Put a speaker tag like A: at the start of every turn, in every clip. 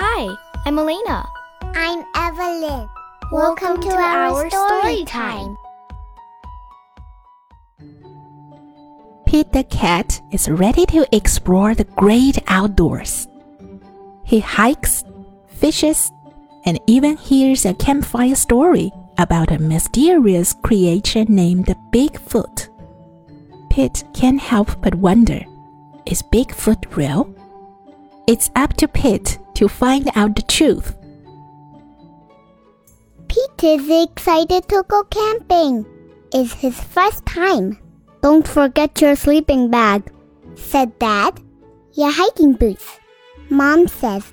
A: Hi, I'm Elena.
B: I'm Evelyn. Welcome, to, our, story time.
C: Pete the cat is ready to explore the great outdoors. He hikes, fishes, and even hears a campfire story about a mysterious creature named Bigfoot. Pete can't help but wonder is Bigfoot real? It's up to Pete to find out the truth.
B: Pete is excited to go camping. It's his first time. Don't forget your sleeping bag, said Dad. Your hiking boots. Mom says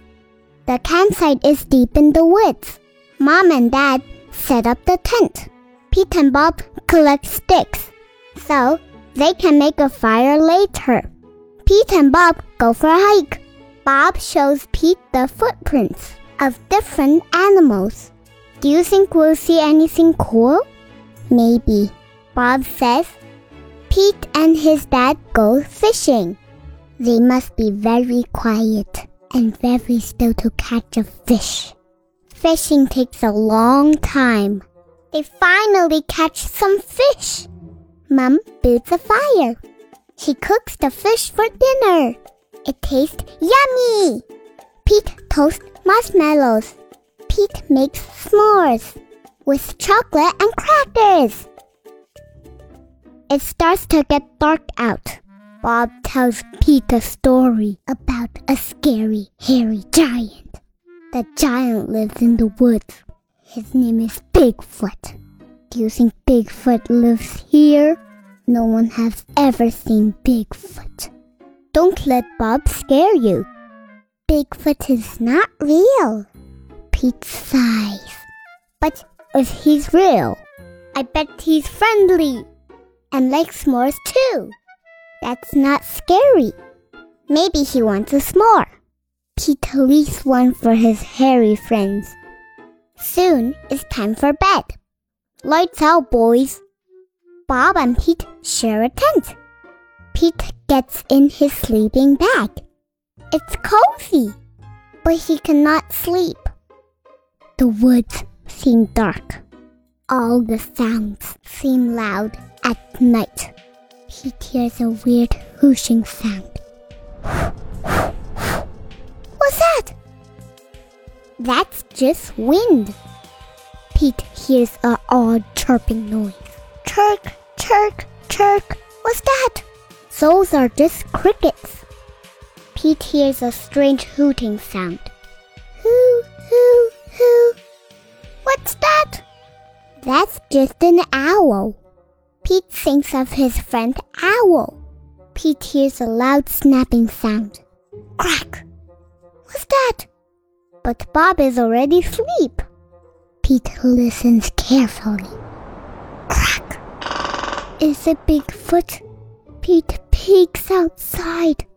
B: the campsite is deep in the woods. Mom and Dad set up the tent. Pete and Bob collect sticks so they can make a fire later. Pete and Bob go for a hike. Bob shows Pete the footprints of different animals. Do you think we'll see anything cool? Maybe. Bob says Pete and his dad go fishing. They must be very quiet and very still to catch a fish. Fishing takes a long time. They finally catch some fish. Mom builds a fire. She cooks the fish for dinner. It tastes yummy. Pete toasts marshmallows. Pete makes s'mores with chocolate and crackers. It starts to get dark out. Bob tells Pete a story about a scary, hairy giant. The giant lives in the woods. His name is Bigfoot. Do you think Bigfoot lives here? No one has ever seen Bigfoot. Don't let Bob scare you. Bigfoot is not real. Pete sighs. But if he's real, I bet he's friendly and likes s'mores too. That's not scary. Maybe he wants a s'more. Pete leaves one for his hairy friends. Soon it's time for bed. Lights out, boys. Bob and Pete share a tent. Pete gets in his sleeping bag. It's cozy, but he cannot sleep. The woods seem dark. All the sounds seem loud at night. Pete hears a weird whooshing sound. What's that? That's just wind. Pete hears a odd chirping noise. Chirk, chirk, chirk. What's that? Those are just crickets. Pete hears a strange hooting sound. Hoo, hoo, hoo. What's that? That's just an owl. Pete thinks of his friend Owl. Pete hears a loud snapping sound. Crack! What's that? But Bob is already asleep. Pete listens carefully. Crack! Is it Bigfoot? Pete peeks outside.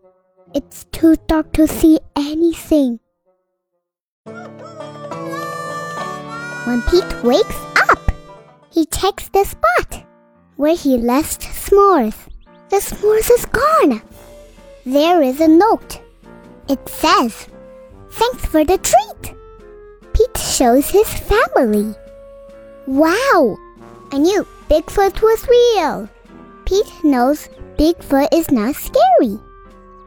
B: It's too dark to see anything. When Pete wakes up, he checks the spot where he left s'mores. The s'mores is gone. There is a note. It says, Thanks for the treat. Pete shows his family. Wow! I knew Bigfoot was real. Pete knows Bigfoot is not scary.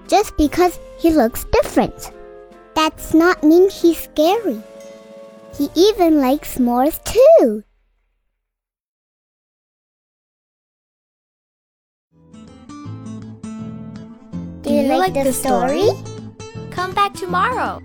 B: Just because he looks different. That's not mean he's scary. He even likes s'mores too.
A: Do you, like, the story? Come back tomorrow.